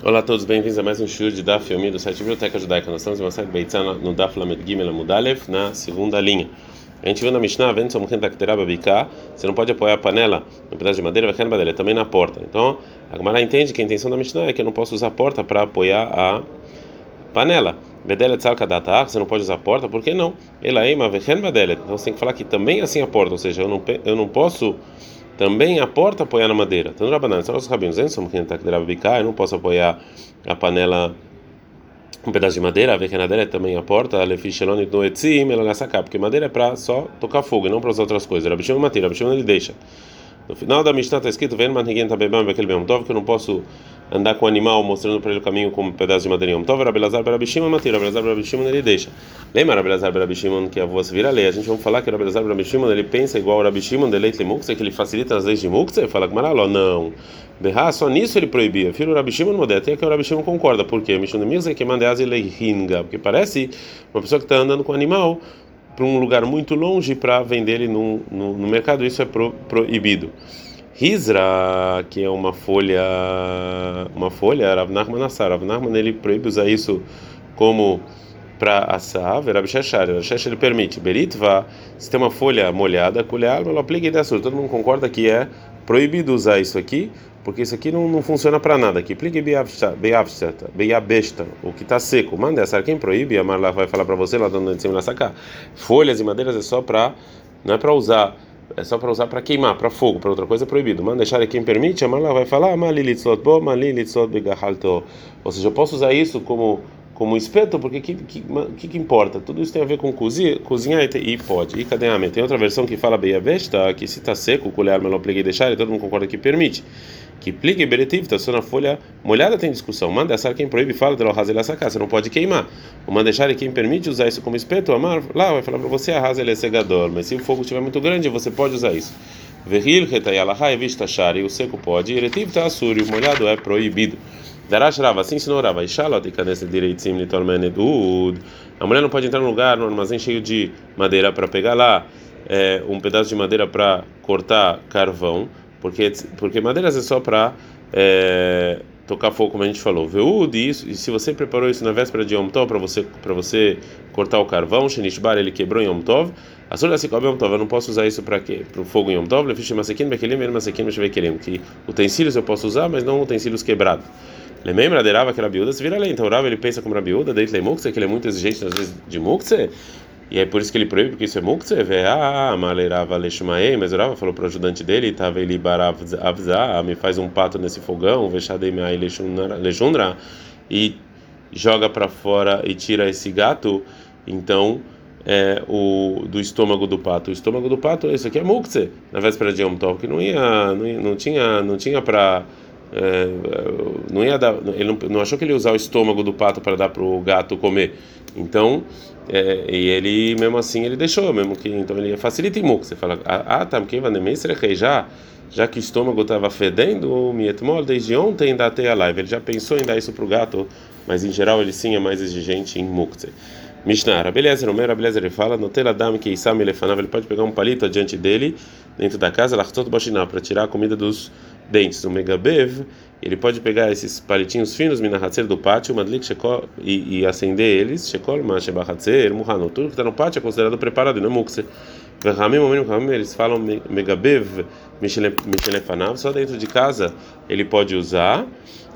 Olá a todos, bem-vindos a mais um show de Daf Yomi do site Biblioteca Judaica. Nós estamos em uma série Beitzah no Daf Lamed Gimel Amudalev, na segunda linha. A gente viu na Mishnah, vendo som você não pode apoiar a panela no pedaço de madeira, vai madeira, também na porta. Então, a Gemara entende que a intenção da Mishnah é que eu não posso usar a porta para apoiar a panela. Bedelet salkadata, você não pode usar a porta, por que não? Elaima vehen badelet. Então você tem que falar que também é assim a porta, ou seja, eu não, eu não posso também a porta apoiar na madeira. Tanto Rabanan, são os rabinos, eu não posso apoiar a panela um pedaço de madeira, a vequenadeira é também a porta, lefishelon no etzim, ela sacar, porque madeira é para só tocar fogo não para usar outras coisas. Rabi Shimon Matir, Rabi Shimon ele deixa. No final da Mishnah está escrito, vem manhiguem tabebam bekel bem que eu não posso andar com o animal mostrando para ele o caminho com um pedaço de madeira. Tov Rabelazar Barabishimon Matir, Rabelazar Barabishimon ele deixa. Lembra Rabelazar Barabishimon que a voz vira lei? A gente vai falar que Rabelazar Barabishimon ele pensa igual o Rabishimon de Leit Lemukse, que ele facilita as leis de Mukse? Fala com Maraló, não. Berra, só nisso ele proibia. Filho Rabishimon Modé, até que o Rabishimon concorda. Por quê? Mishon Mirza que mandeaz Leihinga, porque parece uma pessoa que está andando com o animal para um lugar muito longe para vender ele no, no, no mercado, isso é pro, proibido. Hizra, que é uma folha, uma folha, Rav assar. Rav ele proíbe usar isso como para assar, Rav Shashar, Rav permite. Beritva, se tem uma folha molhada, colher, ela aplica e Todo mundo concorda que é proibido usar isso aqui, porque isso aqui não, não funciona para nada. Aqui, plique beiabesta, o que está seco. Manda essa, quem proíbe, a Marla vai falar para você lá dando em cima na sacar. Folhas e madeiras é só para, não é para usar é só para usar para queimar, para fogo, para outra coisa é proibido. Mas deixar quem permite, a Marla vai falar, ou seja, eu posso usar isso como como espeto, porque que, que, que, que importa? Tudo isso tem a ver com cozinhar, e, pode. E cadê a Tem outra versão que fala bem a vesta, que se está seco, colher, melhor plegue e deixar, e todo mundo concorda que permite. Que plique beretiv, está só na folha molhada tem discussão. Manda essa quem proíbe fala de razel sacar, você não pode queimar. O mandechar quem permite usar isso como espeto, amar, lá vai falar para você a razel é cegador, mas se o fogo estiver muito grande, você pode usar isso. Veril retayalahai vista shari, o seco pode, e retiv tá assuri, o molhado é proibido. Darash Rava, assim ensinou Rava. Ishalot canessa direitim litormenedud. A mulher não pode entrar num lugar, num armazém cheio de madeira para pegar lá é, um pedaço de madeira para cortar carvão, porque porque madeiras é só para é, tocar fogo, como a gente falou. Veud isso. E se você preparou isso na véspera de Yom Tov para você para você cortar o carvão, Shenishbar ele quebrou em Yom Tov. A sua se cobre Yom Tov, eu não posso usar isso para quê? Para o fogo em Yom Tov. Lefish masekin bekelim, masekin bekelim. Que utensílios eu posso usar, mas não utensílios quebrados. Lembra de Rava que era biúda, se vira lei. Então Rava ele pensa como Rabiúda, dentro de Mukse, que ele é muito exigente às vezes de Mukse. E é por isso que ele proíbe, porque isso é Mukse. Vê, ah, Malerava Leshmaei, mas o Rava falou para o ajudante dele, tava ele baravza, me faz um pato nesse fogão, vexadei me lejundra, e joga para fora e tira esse gato. Então. É, o do estômago do pato. O estômago do pato, isso aqui é mukse. Na véspera de Yom Tov, que não ia, não, ia, não tinha, não tinha para é, não ia dar, ele não, não, achou que ele ia usar o estômago do pato para dar para o gato comer. Então, é, e ele mesmo assim ele deixou, mesmo que então ele facilita em Você fala, ah, tá, quem vai já, já que o estômago estava fedendo, mietmol desde ontem da até a live. Ele já pensou em dar isso para o gato, mas em geral ele sim é mais exigente em mukse. Mishnah, beleza, no meio beleza ele fala, no teladam que Isam ele pode pegar um palito adiante dele, dentro da casa, para tirar a comida dos dentes. O megabev, ele pode pegar esses palitinhos finos, minahatzer do pátio, madlik shekol, e, e acender eles, shekol, mashebahatzer, muhano. Tudo que está no pátio é considerado preparado, não é mukse. Eles falam megabev, michelefanav, só dentro de casa ele pode usar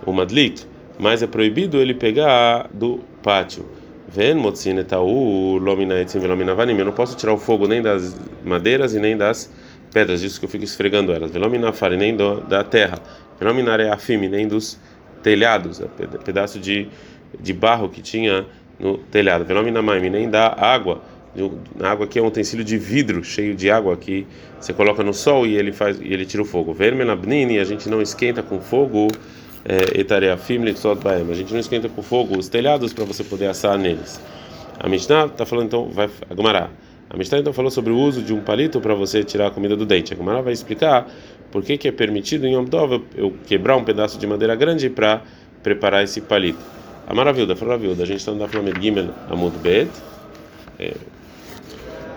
o madlik, mas é proibido ele pegar do pátio. Ven motzinetau lomina etzim velomina. Eu não posso tirar o fogo nem das madeiras e nem das pedras, disso que eu fico esfregando elas. Velominafari, nem do, da terra. Velominareafime, nem dos telhados, é pedaço de, de barro que tinha no telhado. Velominamaime, nem da água. A água aqui é um utensílio de vidro cheio de água que você coloca no sol e ele faz e ele tira o fogo. Vermelabnini, a gente não esquenta com fogo. É, a gente não esquenta com fogo os telhados para você poder assar neles. A Mishnah está falando então, vai Agumará. A Mishnah então falou sobre o uso de um palito para você tirar a comida do dente. A Gemara vai explicar por que, que é permitido em Yom Tov eu quebrar um pedaço de madeira grande para preparar esse palito. A maravilha, a viúva, a gente está no Daflamed Gimel Amud Bet. É,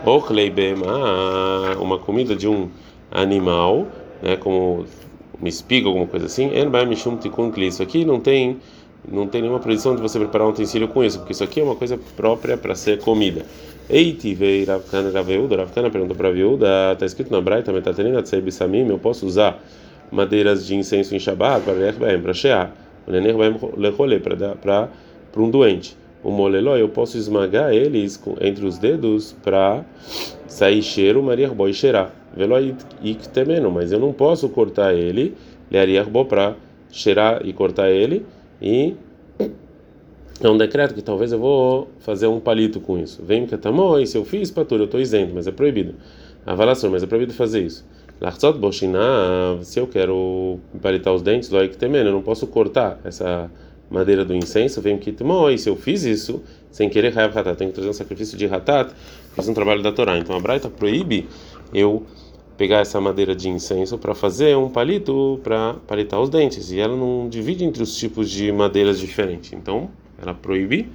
Ochlei Bema, uma comida de um animal, né, como uma espiga, alguma coisa assim. Isso aqui não tem não tem nenhuma proibição de você preparar um utensílio com isso, porque isso aqui é uma coisa própria para ser comida. Eiti veio Ravkana Raveuda, Ravkana perguntou para a está escrito na Braita, Metaterina Tsei Samim, eu posso usar madeiras de incenso em Shabbat para para shear, para para um doente. O moleló eu posso esmagar eles entre os dedos para sair cheiro, Maria Boy cheirar. Veló iktemeno, mas eu não posso cortar ele, leariar para cheirar e cortar ele e é um decreto que talvez eu vou fazer um palito com isso. Vem que tamó, e se eu fiz patura, eu estou isento, mas é proibido. Avalação, mas é proibido fazer isso. Lachzot boshina, se eu quero palitar os dentes, loik temendo, eu não posso cortar essa madeira do incenso, vem que tamó, e se eu fiz isso, sem querer, tenho que trazer um sacrifício de ratat, fiz um trabalho da Torá. Então a Braita proíbe eu pegar essa madeira de incenso para fazer um palito para palitar os dentes e ela não divide entre os tipos de madeiras diferentes. Então, ela proíbe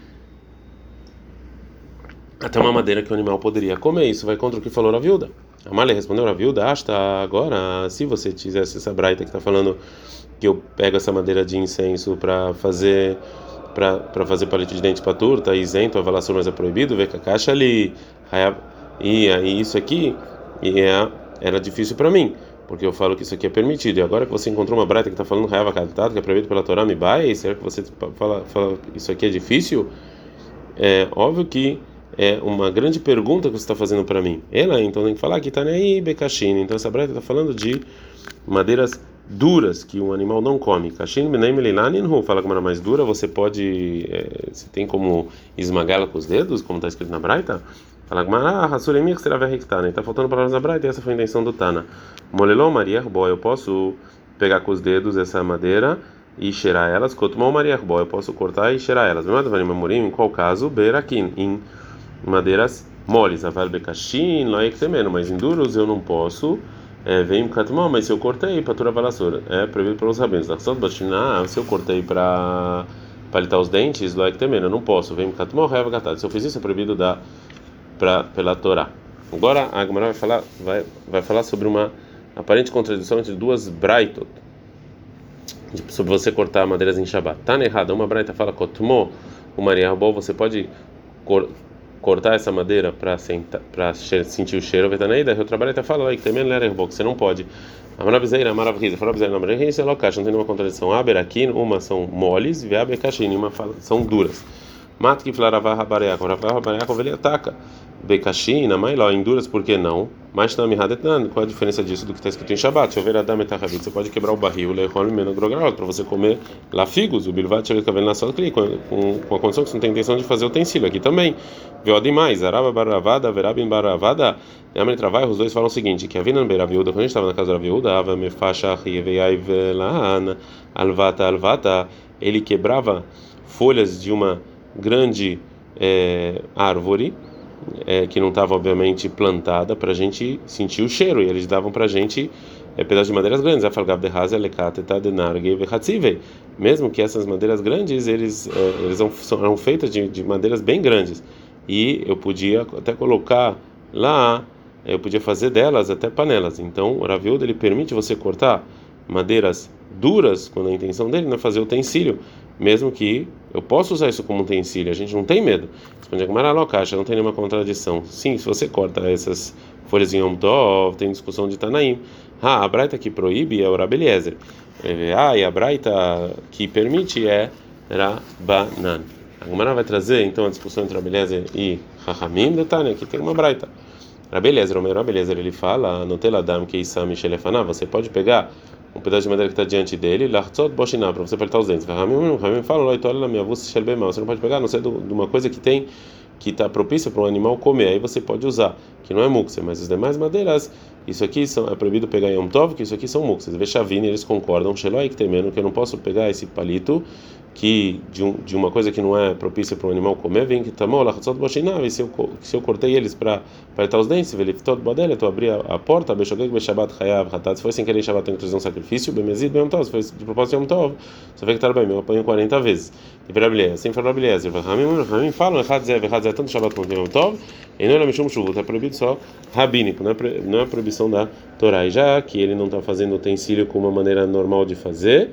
até uma madeira que o animal poderia comer. Isso vai contra o que falou a viúva. A Malha respondeu a viúva: Asta, agora, se você fizesse essa braita que está falando que eu pego essa madeira de incenso para fazer para fazer palito de dente para turta, isento, a avalação mas é proibido, ver que a caixa ali, e aí isso aqui e é era difícil para mim, porque eu falo que isso aqui é permitido. E agora que você encontrou uma breta que está falando Raiva Katat, que é proibido pela Torá, me vai, será que você fala, fala isso aqui é difícil? É óbvio que é uma grande pergunta que você está fazendo para mim. Ela então tem que falar que está aí Bekashin. Então essa breta está falando de madeiras duras que um animal não come. Kashin nem fala como era mais dura, você pode, é, você tem como esmagá-la com os dedos, como está escrito na Braita? Fala Gmará, Hassuremir será verrectana. Está faltando palavras na Braita essa foi a intenção do Tana. Molelon Maria eu posso pegar com os dedos essa madeira e cheirar elas. Cotumão Maria eu posso cortar e cheirar elas. Morim, em qual caso? Berakin, em madeiras moles. Aval Bekashin, Loek temeno, mas em duros eu não posso. É, vem Katmão, mas se eu cortei, Patura Valassura, é proibido pelos rabinos. Se eu cortei para palitar os dentes, Loek temeno, eu não posso. Vem Katmão, Reva Gatad. Se eu fiz isso, é proibido da pra, pela Torá. Agora a Gemara vai falar, vai, vai falar sobre uma aparente contradição entre duas braitot, sobre você cortar madeiras em Shabbat. Tá errado, uma braita fala kotmo, o Maria você pode cor, cortar essa madeira para para sentir o cheiro, vetaneida, outra braita fala que também era que você não pode. A maravilha, a maravilha, a maravilha, a local, não tem nenhuma contradição. Aber aqui, uma são moles, e aber uma são duras. Mat que flaravá rabareakov, ravá rabareakov ele ataca. Bekashina, Mailó, em duras, por que não? Mas não Hadetan, qual a diferença disso do que está escrito em Shabbat? Chover Adam você pode quebrar o barril, lehol menogrogrol, para você comer lá figos, o bilvat chevet kavel na sala com, com a condição que você não tem intenção de fazer utensílio aqui também. Viu demais, araba baravada, verabim baravada, Yamel Travai, os dois falam o seguinte, que a Vinan Beiraviúda, quando a gente estava na casa da viúda, ava me faixa riveiai alvata alvata, ele quebrava folhas de uma grande é, árvore, é, que não estava obviamente plantada para a gente sentir o cheiro. E eles davam para a gente é, pedaços de madeiras grandes. Mesmo que essas madeiras grandes eles é, eles são, eram feitas de, de madeiras bem grandes. E eu podia até colocar lá eu podia fazer delas até panelas. Então o Raviuda ele permite você cortar madeiras duras quando a intenção dele não é fazer utensílio mesmo que eu possa usar isso como utensílio, a gente não tem medo. Responde a caixa, não tem nenhuma contradição. Sim, se você corta essas folhas em Yom Tov, tem discussão de Tanaim. Ah, a Braita que proíbe é o Rabeliezer. Ah, e a Braita que permite é Rabanan. A Gamara vai trazer então a discussão entre Rabeliezer e Rahamim de Tânia, que tem uma Braita. Rabeliezer, o meu Rabeliezer, ele fala, no Teladam que Isam você pode pegar um pedaço de madeira que está diante dele, lachtzot boshiná, para você apertar os dentes. Ramim fala, loitola minha você não pode pegar, não sei de uma coisa que tem que está propícia para um animal comer, aí você pode usar, que não é muxer, mas as demais madeiras, isso aqui são, é proibido pegar em Yom Tov, que isso aqui são muxes. Vechavine, eles concordam, Sheloi que tem menos, que eu não posso pegar esse palito que de, um, de uma coisa que não é propícia para um animal comer, vem que tamou lá e se eu se eu cortei eles para para os dentes, todo bodele, tu abri a, a porta, bechoguei be shabat chayav hatat, se foi sem querer shabat tem que trazer um sacrifício, bemezid bem tov, se foi de propósito yom tov, você vê que tá bem, eu apanho 40 vezes. e para Rabeliezer. Assim falou Rabeliezer. Ramim falam, Echad Zé, tanto Shabbat quanto Yom Tov, e não é Mishum Shuvut, é proibido só rabínico, não é, não é proibição da Torá. Já que ele não está fazendo utensílio com uma maneira normal de fazer,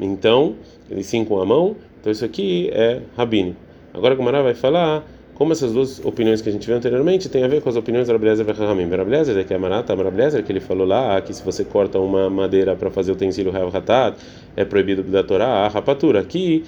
então, ele sim com a mão, então isso aqui é rabínico. Agora o Mará vai falar como essas duas opiniões que a gente viu anteriormente tem a ver com as opiniões da Rabelezer e Rahamim. Rabelezer é que é Marata, Rabelezer que ele falou lá que se você corta uma madeira para fazer utensílio Hatat, é proibido da Torá, a rapatura. Aqui,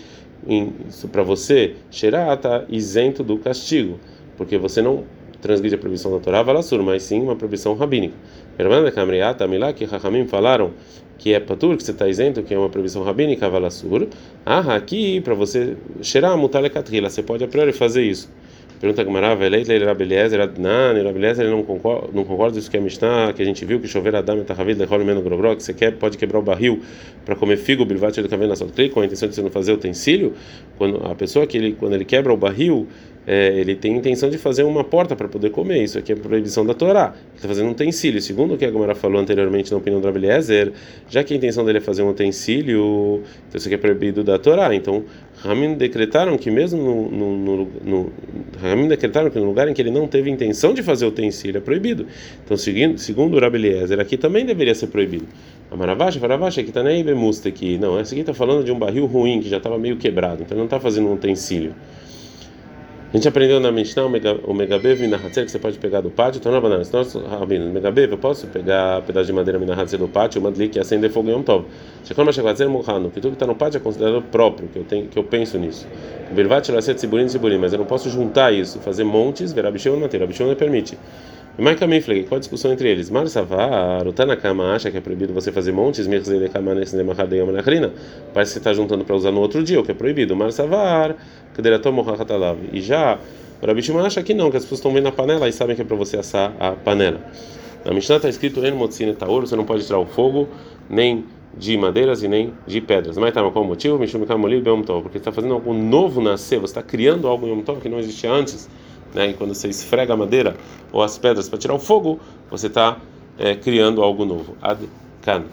para você cheirar, está isento do castigo, porque você não transgride a proibição da Torá, Valassur, mas sim uma proibição rabínica. Hermana Kamriata, Milá, que Rahamim falaram que é patur, que você está isento, que é uma proibição rabínica, Valassur. Ah, aqui, para você cheirar, mutar você pode a priori fazer isso. Pergunta Gamara, Veleit Leil Rabeliezer Adnan, Rabeliezer ele não concorda, não concorda isso que é Mishnah, que a gente viu que chover Adam e Tahavid Lechol Meno Grobró, que você quer, pode quebrar o barril para comer figo, Bilvat do Kavena Sotri, com a intenção de você não fazer utensílio. Quando a pessoa que ele, quando ele quebra o barril, é, ele tem intenção de fazer uma porta para poder comer. Isso aqui é proibição da Torá. Ele está fazendo um utensílio. Segundo o que a Gamara falou anteriormente na opinião do Rabeliezer, já que a intenção dele é fazer um utensílio, então isso aqui é proibido da Torá. Então, Ramin decretaram que mesmo no, no, no, decretaram que no lugar em que ele não teve intenção de fazer utensílio é proibido. Então, seguindo, segundo o Rabeliezer, aqui também deveria ser proibido. A Maravacha, Maravacha, que está nem Bemusta aqui. Não, esse aqui está falando de um barril ruim que já estava meio quebrado. Então, ele não está fazendo um utensílio. A gente aprendeu na Mishnah o Megabev Minahatzer que você pode pegar do pátio. Então, na banana, se nós, Rabino, Megabev, eu posso pegar pedaço de madeira Minahatzer do pátio, Madlik e acender fogo em um tov. Shekol Mashavatzer Mohano, que tudo que está no pátio é considerado próprio, que eu, tenho, que eu penso nisso. Birvat Laset Siburim Siburim, mas eu não posso juntar isso, fazer montes, ver Abishon e Mateira. Abishon não permite. E mais Kamifleg, qual a discussão entre eles? Mar Savar, o Tanakama acha que é proibido você fazer montes, Parece que está juntando para usar no outro dia, o que é proibido. Mar Savar, e já o Rabi Shimon acha que não, que as pessoas estão vendo a panela e sabem que é para você assar a panela. Na Mishnah está escrito En Motzine Taur, você não pode tirar o fogo, nem de madeiras e nem de pedras. Mas tá, qual o motivo? Mishum Kamoli Beom Tov, porque está fazendo algo novo nascer, você está criando algo em Yom Tov que não existia antes. Né? E quando você esfrega a madeira ou as pedras para tirar o fogo, você está é, criando algo novo. Ad Kan.